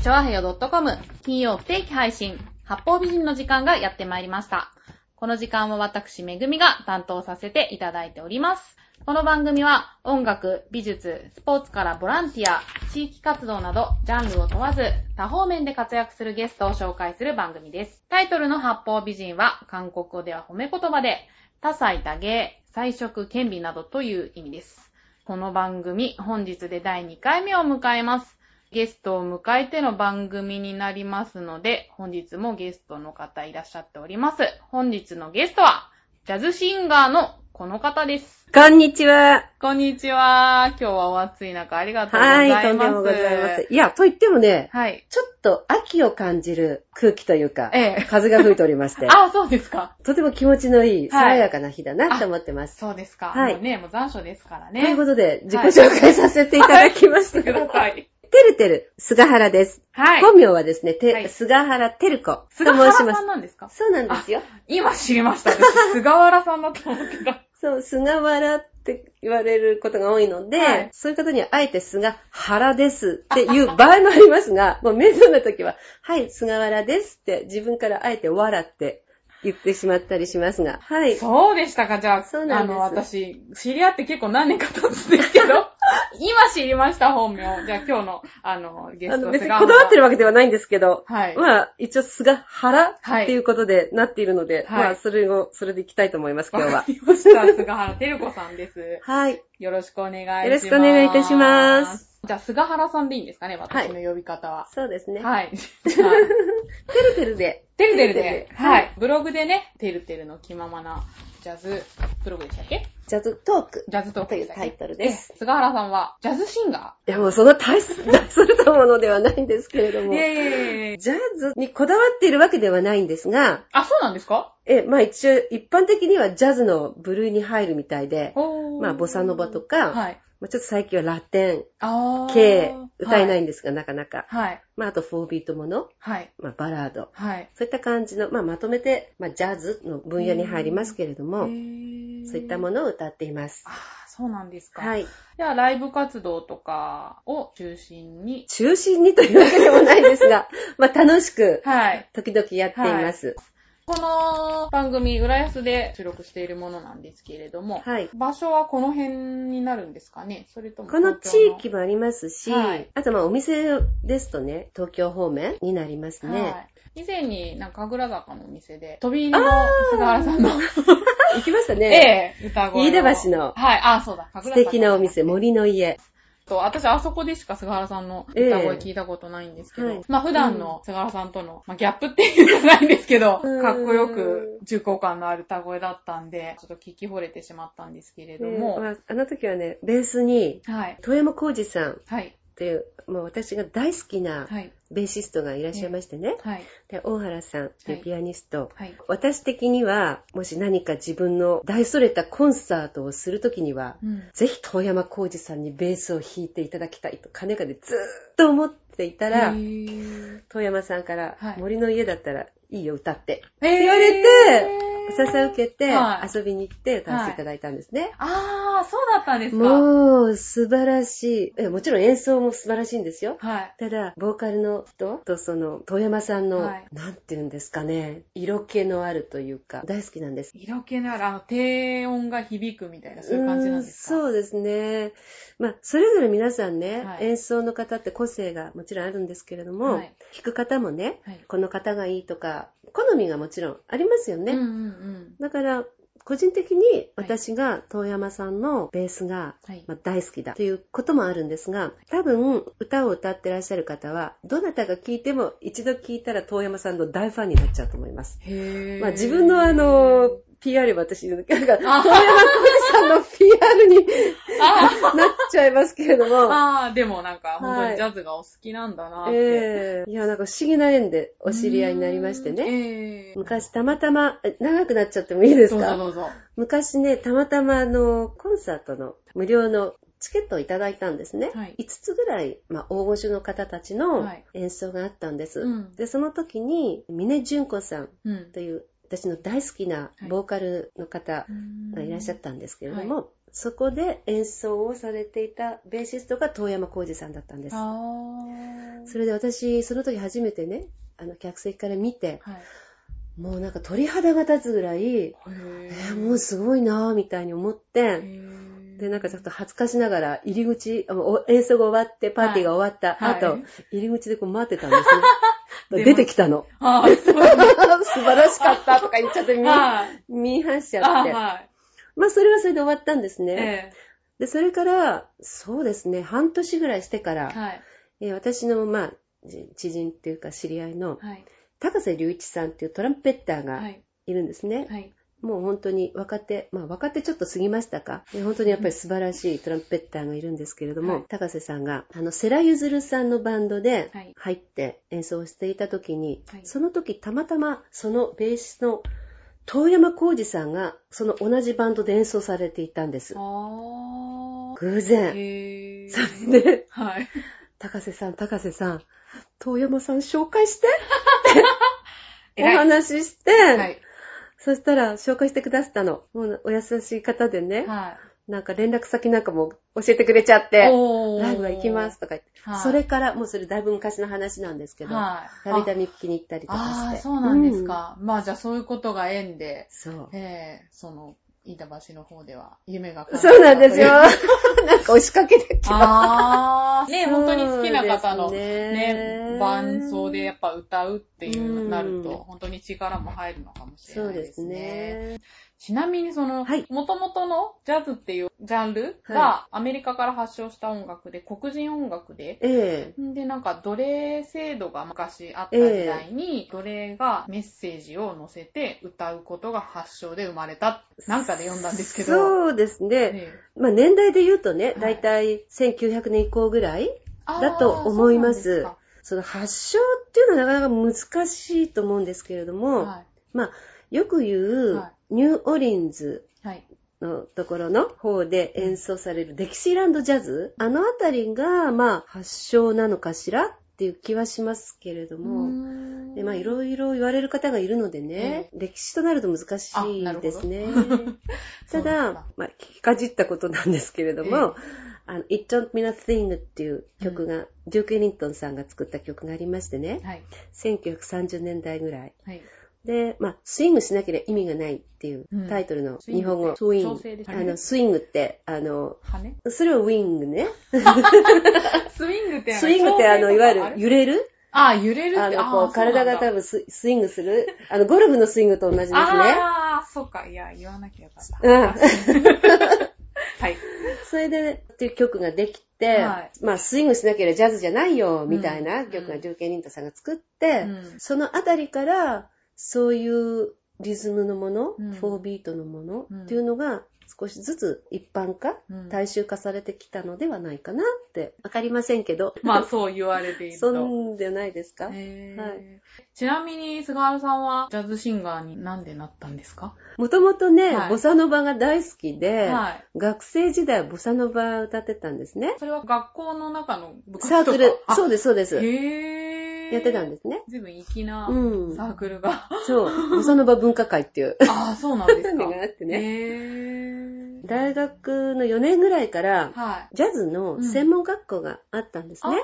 チョアヘヨ .com 金曜不定期配信、八方美人の時間がやってまいりました。この時間は私、めぐみが担当させていただいております。この番組は音楽、美術、スポーツからボランティア、地域活動などジャンルを問わず多方面で活躍するゲストを紹介する番組です。タイトルの八方美人は韓国語では褒め言葉で多彩多芸、彩色、兼美などという意味です。この番組、本日で第2回目を迎えます。ゲストを迎えての番組になりますので、本日もゲストの方いらっしゃっております。本日のゲストは、ジャズシンガーのこの方です。こんにちは。こんにちは。今日はお暑い中ありがとうございます。はい、とんでもございます。いや、と言ってもね、はい。ちょっと秋を感じる空気というか、ええ。風が吹いておりまして、あ、そうですか。とても気持ちのいい、はい爽やかな日だなって思ってます。そうですか。はいもうね、もう残暑ですからとね。いうことで、自己紹介させていただきました。ください。てるてる、菅原です。はい。本名はですね、てはい菅原てる子と菅原さ申します。んなんですかそうなんですよ。今知りました。私、菅原さんだと思ってた。そう、菅原って言われることが多いので、はいそういう方にはあえて菅原ですっていう場合もありますが、もう面倒な時は、はい、菅原ですって自分からあえて笑って言ってしまったりしますが、はい。そうでしたか、じゃあ、そうなんですあの、私、知り合って結構何年か経つんですけど、今知りました、本名。じゃあ今日の、あの、ゲあのスト別にこだわってる。るわけではないんですけど、はい。まあ、一応菅原はいっていうことでなっているので、はいまあ、それを、それでいきたいと思います、今日はわか。りました。菅原照子さんです。はい。よろしくお願いします。よろしくお願いいたします。じゃあ、菅原さんでいいんですかね、私の呼び方は。そうですね。はい。じゃあ、てるてるで。てるてるでてるてるで、はい。ブログでね、てるてるの気ままなジャズブログでしたっけジャズトークジャズトークというタイトルです。え菅原さんは、ジャズシンガいや、もうその大す、大それたものではないんですけれどーも。いやいやいジャズにこだわっているわけではないんですが、あ、そうなんですか？え、まあ一応一般的にはジャズの部類に入るみたいで、まあボサノバとか、はい。まあちょっと最近はラテン。系歌えないい。んですが、なかなか。はい。まああと4ビートもの、はい。まあバラード。はい。そういった感じの、まあまとめて、まあジャズの分野に入りますけれども、そういったものを歌っています。あーそうなんですか。。はいい。じゃあ、ライブ活動とかを中心に、中心にというわけでもないですが、まあ楽しく、はい。時々やっています。この番組、浦安で収録しているものなんですけれども、はい。場所はこの辺になるんですかね？それともこの地東域もありますし、はいあとまあお店ですとね、東京方面になりますね。はい。以前になんか神楽坂のお店で、飛び入りの菅原さんの、行きましたね。ええ、歌声を。飯田橋の。はい、あ、そうだ、神素敵なお店、森の家。と、私あそこでしか菅原さんの歌声聞いたことないんですけど、ええはい。まあ普段の菅原さんとの、まあギャップっていうんじゃないんですけど、うん。かっこよく重厚感のある歌声だったんで、ちょっと聞き惚れてしまったんですけれども、まああの時はね、ベースに、はい、遠山浩二さんっはい、ていう、もう私が大好きなはい、ベーシストがいらっしゃいましてね。はい、で、大原さんっていうピアニスト。はい。私的には、もし何か自分の大それたコンサートをするときには、うん。ぜひ遠山浩二さんにベースを弾いていただきたいと、金がでずーっと思っていたら遠山さんから、はい森の家だったらいいよ、歌って。言言われてお誘い受けて、はい遊びに行って歌わせていただいたんですね。あー、そうだったんですか。もう、素晴らしい。えもちろん演奏も素晴らしいんですよ。はい。ただ、ボーカルの人とその、遠山さんの、はいなんて言うんですかね、色気のあるというか、大好きなんです。色気のある、あの、低音が響くみたいな、そういう感じなんですか？そうですね。まあ、それぞれ皆さんね、はい演奏の方って個性がもちろんあるんですけれども、はい弾く方もね、はい。この方がいいとか、好みがもちろんありますよね。うんうんうん。だから、個人的に私が遠山さんのベースが、はい。まあ、大好きだということもあるんですが、多分歌を歌ってらっしゃる方は、どなたが聴いても一度聴いたら遠山さんの大ファンになっちゃうと思います。へーまあ自分のあの、PR は私、なんか、遠山あ浩二さんの PR にあなっちゃいますけれども、あー、でもなんか、本当はいにジャズがお好きなんだなって。ええいや、なんか不思議な縁でお知り合いになりましてね。ね昔たまたま、え長くなっちゃってもいいですか？どうぞどうぞ。昔ね、たまたまあの、コンサートの無料のチケットをいただいたんですね。はい5つぐらい、まあ、大御所の方たちのはい演奏があったんです。うんで、その時に、峰純子さん。という、私の大好きなボーカルの方がいらっしゃったんですけれども、そこで演奏をされていたベーシストが遠山浩二さんだったんです。それで私、その時初めてね、あの、客席から見て、はい。もうなんか鳥肌が立つぐらい、えーもうすごいなぁ、みたいに思って、で、なんかちょっと恥ずかしながら、入り口、演奏が終わって、パーティーが終わったはい。後、はい。入り口でこう待ってたんです出ね。出てきたの。素晴らしかったとか言っちゃって見、はい。見入っちあゃって。はい。まあ、それはそれで終わったんですね。えで、それから、そうですね、半年ぐらいしてから、えはい。えー私の、まあ、じ知人っていうか知り合いの、はい。高瀬隆一さんっていうトランペッターがはい。いるんですね。はい。もう本当に若手、まあ若手ちょっと過ぎましたか？で本当にやっぱり素晴らしいトランペッターがいるんですけれども、はい高瀬さんが、あの、セラユズルさんのバンドではい入って演奏していた時に、はいその時たまたまそのベースの遠山浩二さんがその同じバンドで演奏されていたんです。偶然。それで、はい。高瀬さん、高瀬さん、遠山さん紹介して お話しして、はい。そしたら紹介してくださったの。もうお優しい方でね、はい。なんか連絡先なんかも教えてくれちゃって、ライブは行きますとか言って、はいそれから、もうそれだいぶ昔の話なんですけど、はい。たびたび聞きに行ったりとかして。ああー、そうなんですか。まあじゃあそういうことが縁で、そう。ええその、飯田橋の方では夢が叶ったそうなんですよ。なんか押しかけてきます。ああ、ね、本当に好きな方の、ねね、伴奏でやっぱ歌うっていううんなると、本当に力も入るのかもしれそうでないですすね。ね。ちなみにその、はい元々のジャズっていうジャンルがアメリカから発祥した音楽で、黒人音楽で、ええで、なんか奴隷制度が昔あった時代に、奴隷がメッセージを載せて歌うことが発祥で生まれた。なんかで読んだんですけど。そうですね。ええまあ年代で言うとね、いだいたい1900年以降ぐらいだと思いますそうなんでその発祥っていうのはなかなか難しいと思うんですけれどすも、かまあ、よく言う、はニューオリンズ。のところの方で演奏されるデキシーランドジャズ、あのあたりが、まあ、発祥なのかしらっていう気はしますけれども、でまあ、いろいろ言われる方がいるのでね、歴史となると難しいですね。ただか、まあ、聞きかじったことなんですけれども、えあの、It Don't Mean a Thing っていう曲が、デューク・エリントンさんが作った曲がありましてね、はい。1930年代ぐらい。はい。で、まあ、スイングしなければ意味がないっていううんタイトルの日本語、ってスイング。あの、スイングって、あの、羽それはウィングね。スイングってスイングってあの、いわゆるる。揺れる？あ、揺れるって、あの、こう、体が多分。分ススイングする？あの、ゴルフのスイングと同じですね。ああ、そうか。いや、言わなきゃよかった。うん はい。それで、っていう曲ができて、はいまあ、スイングしなければジャズじゃないよ、みたいなうん曲がデューケイ・リントさんが作って、うんそのあたりから、そういうリズムのもの、うん4ビートのものうんっていうのが、少しずつ一般化、うん大衆化されてきたのではないかなって、わかりませんけど。まあ、そう言われているそと。んではないですか、はいちなみに、菅原さんはジャズシンガーになんでなったんですか？もともとね、はいボサノバが大好きで、はい。学生時代はボサノバ歌ってたんですね。それは学校の中の部活とか？サークル、あそうです、そうです。へー。やってたんですね。随分粋なうんサークルが。そう、ボサノバ文化会っていうあ あ、そうなんですか。のがあってね。大学の4年ぐらいから、はい。ジャズの専門学校があったんですね。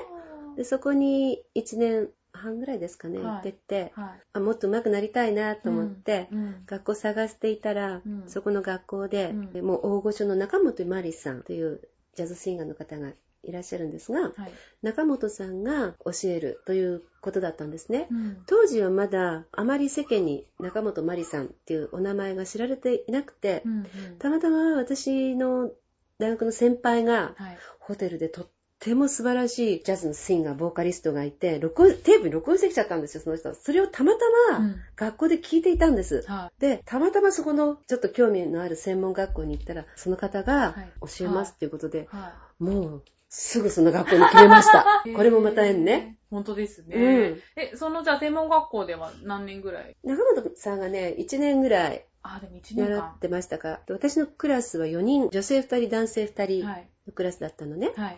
あでそこに1年半ぐらいですかね、はい行ってって、ーはい。あもっと上手くなりたいなと思って、うん。学校探していたら、うんそこの学校で、うんもう大御所の中本真理さんというジャズシンガーの方がいらっしゃるんですが、はい。中本さんが教えるということだったんですね。うん。当時はまだあまり世間に中本真理さんっていうお名前が知られていなくて、うんうんたまたま私の大学の先輩がはい。ホテルでとっても素晴らしいジャズのシンガー、ボーカリストがいて、録音テープに録音してきちゃったんですよ、その人。それをたまたまうん学校で聞いていたんです。はで、たまたまそこのちょっと興味のある専門学校に行ったら、その方がはい教えますっていうことで、い。はもうすぐその学校に決めましたい。これもまた縁ね。。本当ですうね。ん。え、そのじゃあ専門学校では何年ぐらい？中本さんがね、1年ぐらいあ、でも1年間習っ。てましたか。で私のクラスは4人、女性2人、男性2人はい。のクラスだったのね。はい。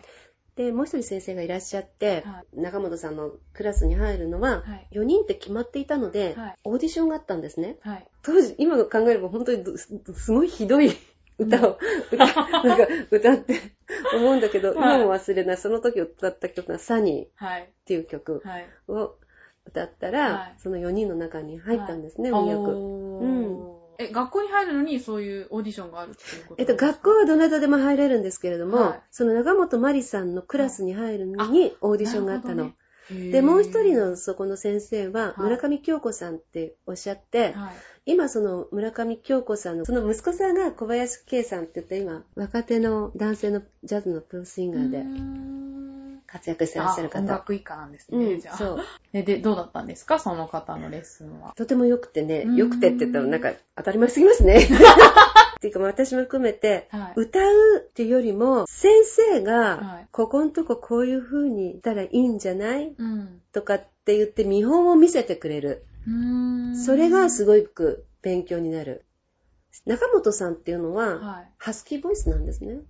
で、もう一人先生がいらっしゃって、は中本さんのクラスに入るのは、はい。4人って決まっていたので、はいオーディションがあったんですね。はい。当時、今考えれば本当にすごいひどい歌を、歌、なんか歌って思うんだけど、はい今も忘れない。その時歌った曲がサニーっはい。ていう曲はい。を歌ったら、はいその4人の中に入ったんですね、はい運よく。おーうんえ、学校に入るのにそういうオーディションがあるっていうこと？えっと、学校はどなたでも入れるんですけれども、はいその長本まりさんのクラスに入るのにオーディションがあったの。でで、もう一人のそこの先生は、はい村上京子さんっておっしゃって、はい。今その村上京子さんの、その息子さんが小林圭さんって言って今、若手の男性のジャズのプロシンガーで活躍してらっしゃる方。あ音楽一家なんですね、うん、じゃあ。そう。え、で、どうだったんですか？その方のレッスンは。とても良くてねう、ん良くてって言ったらなんか当たり前すぎますね。っていうか私も含めて、はい。歌うっていうよりも、先生はいが、ここんとここういう風に言ったらいいんじゃない？うん。とかって言って見本を見せてくれる。それがすごく勉強になる。中本さんっていうのは、はい。ハスキーボイスなんですね。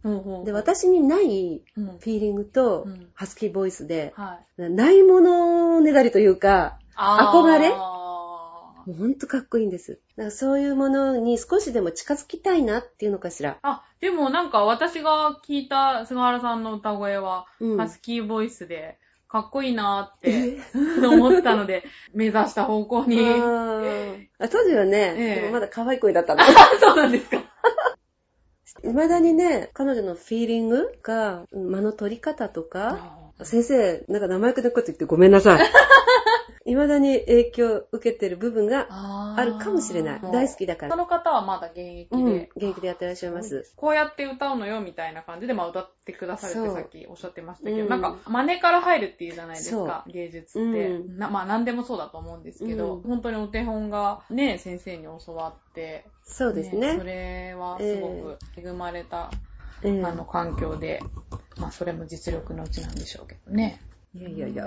で、私にないうん。フィーリングとうんハスキーボイスで、はい。ないものねだりというか、あ憧れ？あもうほんとかっこいいんです。だからそういうものに少しでも近づきたいなっていうのかしら。あ、でもなんか私が聞いた菅原さんの歌声は、うんハスキーボイスで、かっこいいなーってえ思ったので、目指した方向に。あ当時はね、ええでもまだ可愛い声だったの。そうなんですか。未だにね、彼女のフィーリングが、間の取り方とか、先生、なんか生意気なこと言ってごめんなさい。未だに影響を受けてる部分がああるかもしれない。大好きだから。その方はまだ現役うんで。、元気でやってらっしゃいます。こうやって歌うのよみたいな感じで、まあ歌ってくださるってさっきおっしゃってましたけど、うんなんか真似から入るっていうじゃないですか、芸術って。うんなまあ何でもそうだと思うんですけど、うん本当にお手本がね、先生に教わって、そうですそね。れはすごく恵まれた、ええあの環境で、まあそれも実力のうちなんでしょうけどね。いやいやいや。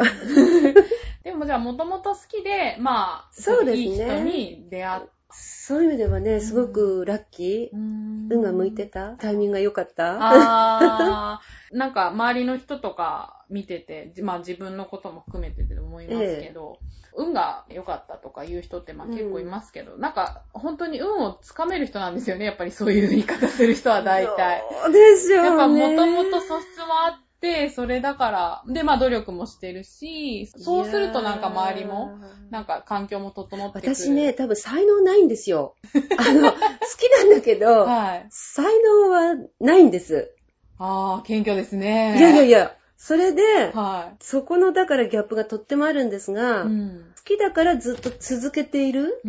でもじゃあもともと好きで、まあ、そうですね。いい人に出会っそういう意味ではね、すごくラッキー。運運が向いてた。タイミングが良かった。あー、なんか周りの人とか見てて、まあ自分のことも含めてで思いますけど、運が良かったとか言う人ってまあ結構いますけど、なんか本当に運をつかめる人なんですよね、やっぱりそういう言い方する人は大体。そうですよね。やっぱもともと素質もあって、それだから、でまあ努力もしてるし、そうするとなんか周りも、なんか環境も整ってくる。私ね、多分才能ないんですよ。あの、好きなんだけど、はい。才能はないんです。あー、謙虚ですね。いやいやいや、それで、はそこのだからギャップがとってもあるんですが、い。うん。好きだからずっと続けている。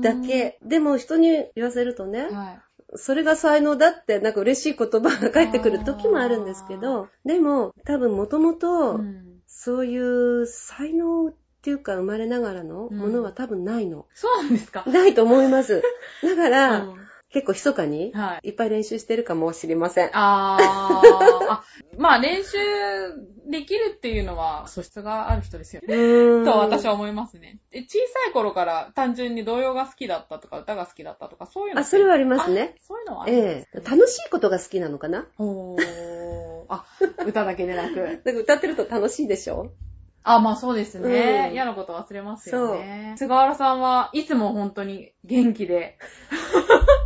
だけ。でも人に言わせるとね、はい。それが才能だってなんか嬉しい言葉が返ってくる時もあるんですけど、でも多分もともとうんそういう才能っていうか生まれながらのものは多分ないの。そうなんですかないと思います。だから、うん結構密かにはい。いっぱい練習してるかもしれません。あー あ、まあ練習できるっていうのは素質がある人ですよね。と私は思いますね。で小さい頃から単純に童謡が好きだったとか歌が好きだったとかそういうのあ、それはありますね。あそういうのはあるんですええ楽しいことが好きなのかな？ほー。あ、歌だけでなく。なんか歌ってると楽しいでしょ？あ、まあそうですね。うん嫌なこと忘れますよね。菅原さんはいつも本当に元気で、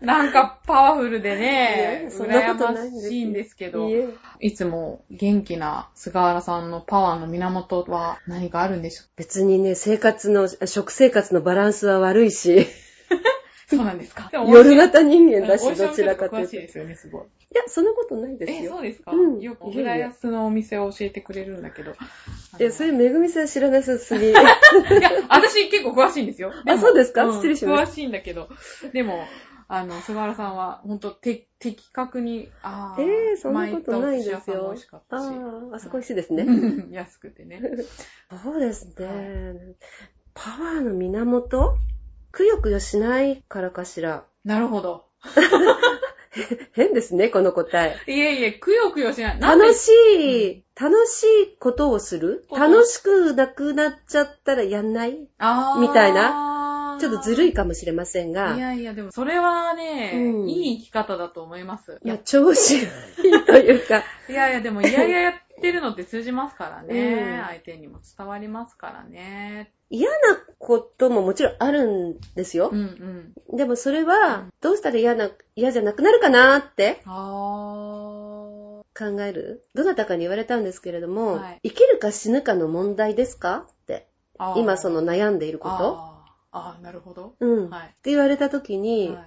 なんかパワフルでね羨ましいんですけどい、えいつも元気な菅原さんのパワーの源は何かあるんでしょ別にね、生活の、食生活のバランスは悪いし、う そうなんですか 夜型人間だし、どちらかというと。しいですよね、すごい。や、そんなことないですえ、よ。そうですか？うんよく、いやいや浦安のお店を教えてくれるんだけど。いや、そういうめぐみさん知らなさすぎ。いや、私結構詳しいんですよ。もそうですか？ん失礼しま詳しいんだけど。でも、あの、菅原さんは、本当て、的確に、ああ、えーそんなことないですよ。ああ、あそこ美味しいですね。安くてね。そうですね。はいパワーの源？くよくよしないからかしら。なるほど。変ですね、この答え。いえいえ、くよくよしない。楽しい、楽しいことをする？楽しくなくなっちゃったらやんない？みたいな？ちょっとずるいかもしれませんが。いやいや、でもそれはね、うんいい生き方だと思います。いや、調子がいいというか、いやいや、でも、いやいややってるのって通じますからね。うん相手にも伝わりますからね。嫌なことももちろんあるんですよ。うんうん。でもそれは、どうしたら嫌な、嫌じゃなくなるかなって？あ考える？どなたかに言われたんですけれども、はい生きるか死ぬかの問題ですか？って。ー。今その悩んでいること。あーあー、なるほど。うん。っはい。て言われた時に、は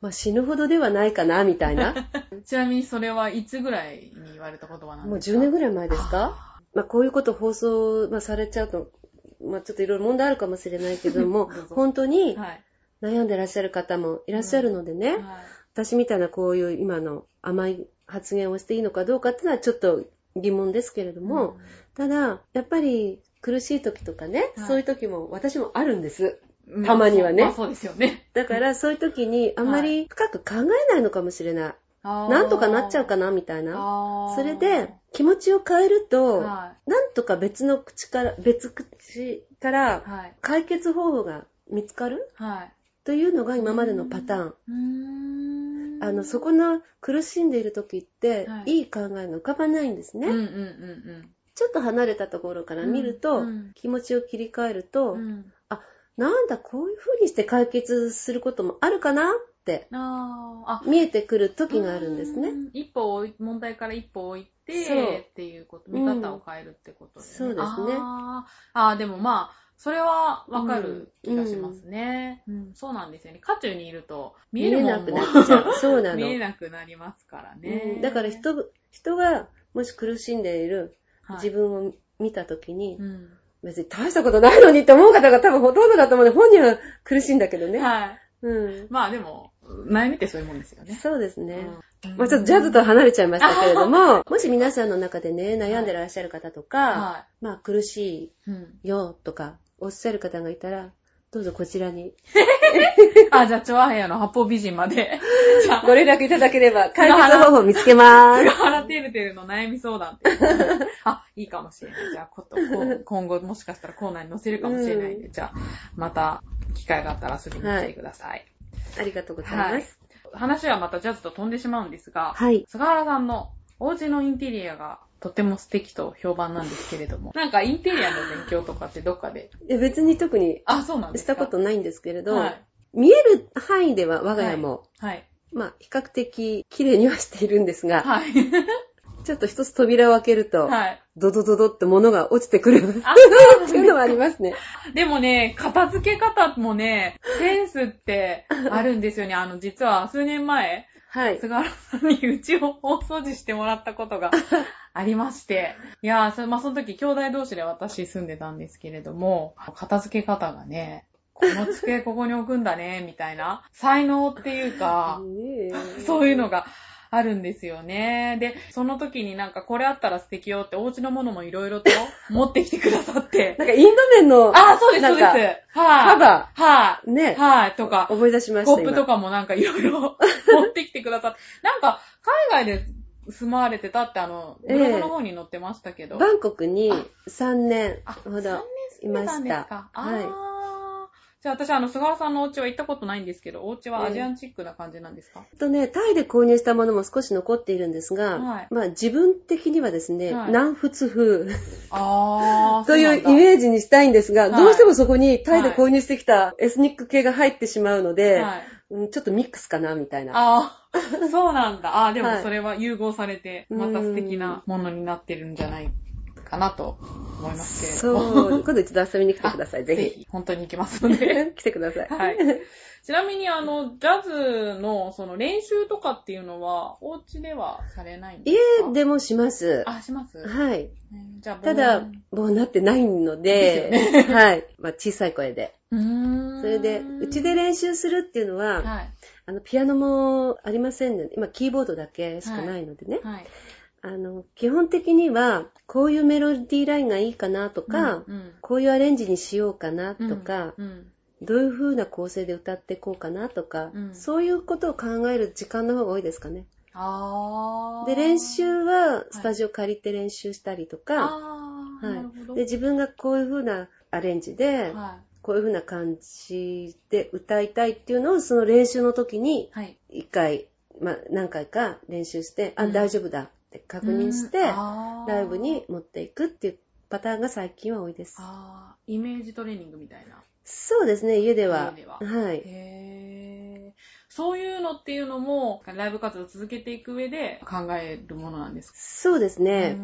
まあ死ぬほどではないかな、みたいな。い、ちなみにそれはいつぐらいに言われた言葉なんもうですか？10年ぐらい前ですか？あまあこういうこと放送、まあ、されちゃうと、まあちょっといろいろ問題あるかもしれないけども ど本当ーにはい。悩んでらっしゃる方もいらっしゃるのでね、はい私みたいなこういう今の甘い発言をしていいのかどうかっていうのはちょっと疑問ですけれども、ただ、やっぱり苦しい時とかね、はいそういう時も私もあるんです。うんたまにはねまあそうですよね。だからそういう時にあんまり深く考えないのかもしれない。ななんとかなっちゃうかなみたいな。なそれで気持ちを変えると、はなんとか別の口から、別口から。解決方法が見つかる？はい。というのが今までのパターン。あの、そこの苦しんでいる時って、はいい、い考えが浮かばないんですね。うんうんうんちょっと離れたところから見ると、気持ちを切り替えると、うん。うん。なんだ、こういう風にして解決することもあるかなってあ。見えてくる時があるんですねう。ん。一歩問題から一歩置いて、っていうこと、見方を変えるってことですね。うんそうですねあーあー、でもまあ、それはわかる気がしますね、うんそうなんですよね。渦中にいると、見えるもんも見えなくなっちゃう。そうなの。見えなくなりますからね。うんだから人、人がもし苦しんでいるはい、自分を見た時に、うん別に大したことないのにって思う方が多分ほとんどだと思うので、本人は苦しいんだけどね。はい。うん。まあでも、悩みってそういうもんですよね。そうですね。うんまあちょっとジャズとは離れちゃいましたけれども、もし皆さんの中でね、悩んでらっしゃる方とか、はまあ苦し。いよとか、おっしゃる方がいたら、どうぞこちらに あ、じゃあ、チョアヘアの八方美人まで。じゃあ、ご連絡いただければ 解決方法を見つけま菅す。原てるてるの悩み相談って。あ、いいかもしれない。じゃあ、こと今後もしかしたらコーナーに載せるかもしれないんで、うじゃあ、また機会があったら遊びに来てください。ありがとうございはいます。話はまたジャズと飛んでしまうんですが、はい。菅原さんのお家のインテリアがとても素敵と評判なんですけれども、なんかインテリアの勉強とかってどっかで、いや別に特にあ、そうなんですか？したことないんですけれど、はい。見える範囲では我が家も、はい。まあ比較的綺麗にはしているんですが、はい。ちょっと一つ扉を開けると、はい。ドドドドって物が落ちてくるあっていうのはありますね。でもね、片付け方もね、センスってあるんですよね。あの、実は数年前、はい。菅原さんにうちを大掃除してもらったことが ありまして。いやー、そまあ、その時兄弟同士で私住んでたんですけれども、片付け方がね、この机ここに置くんだね、みたいな、才能っていうか、そういうのがあるんですよね。で、その時になんかこれあったら素敵よってお家のものもいろいろと 持ってきてくださって。なんかインド麺のああ、そうです、そうです。はい。カバはい。ー、ね、はい。とか、思い出しましたコップとかもなんかいろいろ 持ってきてくださって。なんか、海外で住まわれてたってあの、ブログの方に載ってましたけど。今バンコクに3年あ、ほ3年ど。住んでたんですか。あー。じゃあ私、あの、菅原さんのお家は行ったことないんですけど、お家はアジアンチックな感じなんですか、とね、タイで購入したものも少し残っているんですが、はいまあ自分的にはですね、はい南仏風。というイ。メージにしたいんですが、はいどうしてもそこにタイで購入してきたエスニック系が入ってしまうので、はい。うんちょっとミックスかなみたいな。あー。そうなんだ。あー、ではいもそれは融合されて、また素敵なものになってるんじゃないかなと思いますけれども。そう、今度一度遊びに来てください、あぜひ。。ひ。本当に行きますので。来てください。はい。ちなみに、あの、ジャズの、その、練習とかっていうのは、お家ではされないんですか？家でもします。あ、します？はい。うんじゃあ、ただもうなってないので、ですよ はい。まあ、小さい声で。それで、うちで練習するっていうのは、はい。あの、ピアノもありませんので、今、キーボードだけしかないのでね。はい。あの、基本的には、こういうメロディーラインがいいかなとか、うん、こういうアレンジにしようかなとか、うん。どういう風な構成で歌っていこうかなとか、うんそういうことを考える時間の方が多いですかね。で、練習はスタジオ借りて練習したりとか。はいなるほど。で、自分がこういう風なアレンジで、はこういう風な感じで歌いたいっていうのをその練習の時にい。はい。一回、まあ何回か練習して、あ、うん大丈夫だって確認して、ライブに持っていくっていうパターンが最近は多いです。イメージトレーニングみたいな。そうですね、家では。家でははい。へーそういうのっていうのも、ライブ活動を続けていく上で考えるものなんですか？そうですね。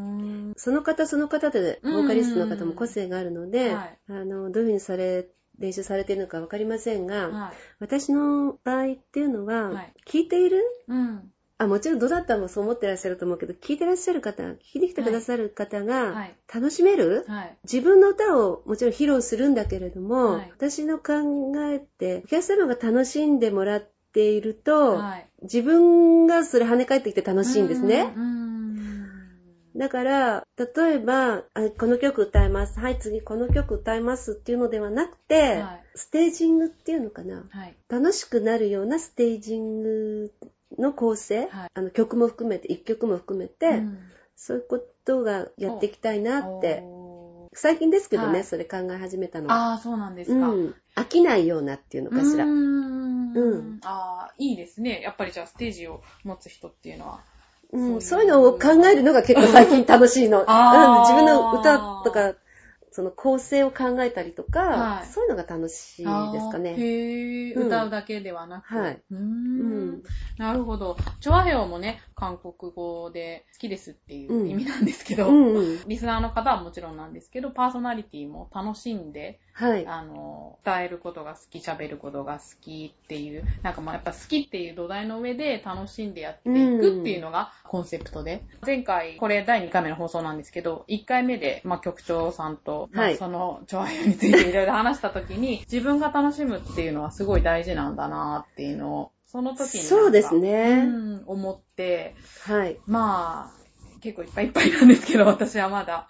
その方その方で、うんボーカリストの方も個性があるので、はいあの、どういうふうにされ、練習されているのかわかりませんが、はい。私の場合っていうのは、はい聞いているうん。あ、もちろんどなたもそう思ってらっしゃると思うけど、聞いてらっしゃる方、聞きに来てくださる方はがい、楽しめる、はい。自分の歌をもちろん披露するんだけれども、はい私の考えて、お客様が楽しんでもらっていると、はい。自分がそれ跳ね返ってきて楽しいんですね。だから、例えばあ、この曲歌います。はい、次この曲歌いますっていうのではなくて、はいステージングっていうのかな。はい。楽しくなるようなステージングの構成、はいあの曲も含めて、一曲も含めて、うんそういうことがやっていきたいなって、最近ですけどね、はいそれ考え始めたのは。ああ、そうなんですか。うん。飽きないようなっていうのかしら。うーんうんああ、いいですね。やっぱりじゃあステージを持つ人っていうのは。うん、そうういううのを考えるのが結構最近楽しいの。うん、自分の歌とか、その構成を考えたりとか、はいそういうのが楽しいですかあーね。へえ、うん歌うだけではなく。はい。うーうんん。なるほど。チョアヘオもね、韓国語で好きですっていう意味なんですけど、うんうん。リスナーの方はもちろんなんですけど、パーソナリティも楽しんで、はい。あの、伝えることが好き、喋ることが好きっていう、なんかまあやっぱ好きっていう土台の上で楽しんでやっていくっていうのがコンセプトで、前回、これ第2回目の放送なんですけど、1回目で、まあ局長さんと、まはいあその、調和についていろいろ話した時に、自分が楽しむっていうのはすごい大事なんだなっていうのを、その時にそうですねうん、思って、はい。まあ、結構いっぱいいっぱいなんですけど、私はまだ。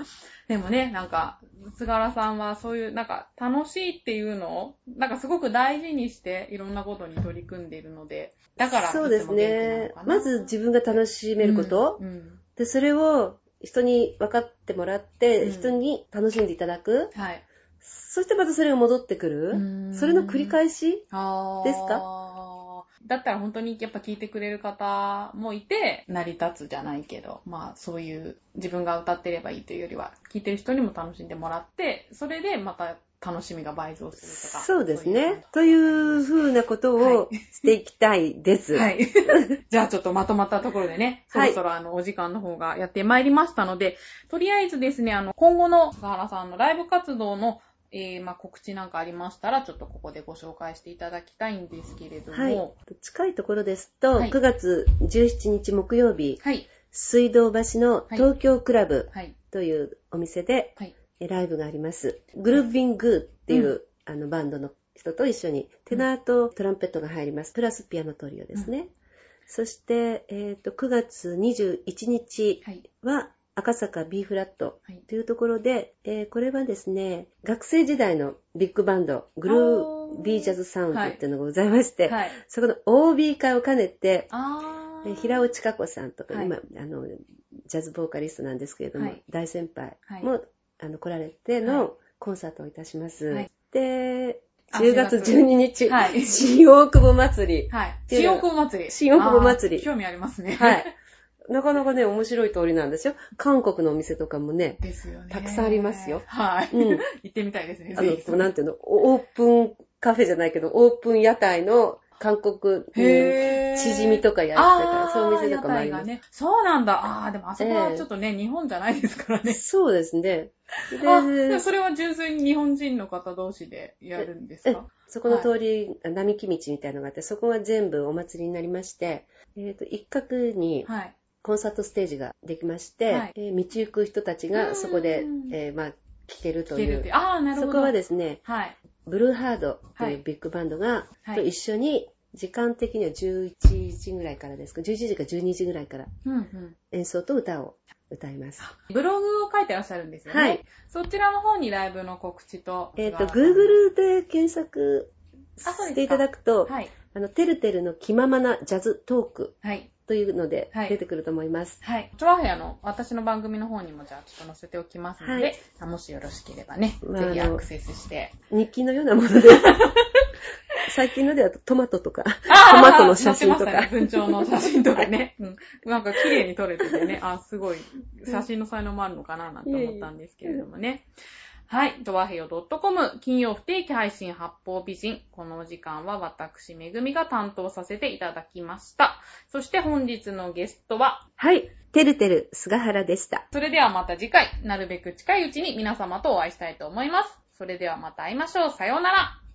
でもね、なんか、菅原さんはそういう、なんか、楽しいっていうのを、なんかすごく大事にして、いろんなことに取り組んでいるので、だから、そうですね。まず自分が楽しめること、うんうんで、それを人に分かってもらって、うん人に楽しんでいただく。はい。そしてまたそれが戻ってくる。うんそれの繰り返しですか？だったら本当にやっぱ聞いてくれる方もいて、成り立つじゃないけど、まあそういう自分が歌ってればいいというよりは、聞いてる人にも楽しんでもらって、それでまた楽しみが倍増するとか。そうですいね。というふうなことはをしていきたいです。はい。じゃあちょっとまとまったところでね、そはいろそろあの、お時間の方がやってまいりましたので、とりあえずですね、あの、今後の菅原さんのライブ活動の、えー、まあ、告知なんかありましたら、ちょっとここでご紹介していただきたいんですけれども、はい。近いところですと、はい9月17日木曜日、はい。水道橋の東京クラブはい。というお店でライブがあります。グルービングっていう、うあのバンドの人と一緒にテナーとトランペットが入ります。プラスピアノトリオですね。そして、えっと9月21日はい。は赤坂 B フラットはい。というところで、えーこれはですね、学生時代のビッグバンド、グルービージャズサウンドっていうのがございまして、はい。そこの OB 会を兼ねて、平尾千佳子さんとか、はい今あの、ジャズボーカリストなんですけれども、はい大先輩はいも、あの来られてはいのコンサートをいたします。はいで、あ10月10月12日、はい新大久保祭り。はい。新大久保祭り。新大久保祭り興味ありますね。はい。なかなかね、面白い通りなんですよ。韓国のお店とかもね、ですよね。たくさんありますよはい。うん 行ってみたいですね。あの、なんていうの、オープンカフェじゃないけど、オープン屋台の韓国、うんへー。チヂミとかやってたから、そういう店とかもあります。ね。そうなんだ。ああ、でもあそこはええちょっとね、日本じゃないですからね。そうですね。あ、でそれは純粋に日本人の方同士でやるんですえかそこの通り、並木道みたいなのがあって、そこが全部お祭りになりまして、えっ、と、一角にはい。コンサートステージができまして、はいえー道行く人たちがそこでうん、えーまあ、聴けるという。ああ、なるほど。そこはですね、はい。ブルーハードとはいいうビッグバンドが、はいと一緒に、時間的には11時ぐらいからですか、11時か12時ぐらいから。演奏と歌を歌います。ブログを書いてらっしゃるんですよね。はい。そちらの方にライブの告知と。えっ、と、Google で検索していただくと、はい。あの、てるてるの気ままなジャズトークはい。というのではい出てくると思います。はい。チョアヘアの私の番組の方にもじゃあちょっと載せておきますので、はいあもしよろしければね、まあぜひアクセスして。日記のようなもので 最近のではトマトとか、トマトの写真とか文鳥の写真とかね。うん。なんか綺麗に撮れててね、あ、すごい、写真の才能もあるのかななんて思ったんですけれどもね。はい。ドアヘヨ .com 金曜不定期配信八方美人。この時間は私、めぐみが担当させていただきました。そして本日のゲストは、はい。てるてる、菅原でした。それではまた次回、なるべく近いうちに皆様とお会いしたいと思います。それではまた会いましょう。さようなら。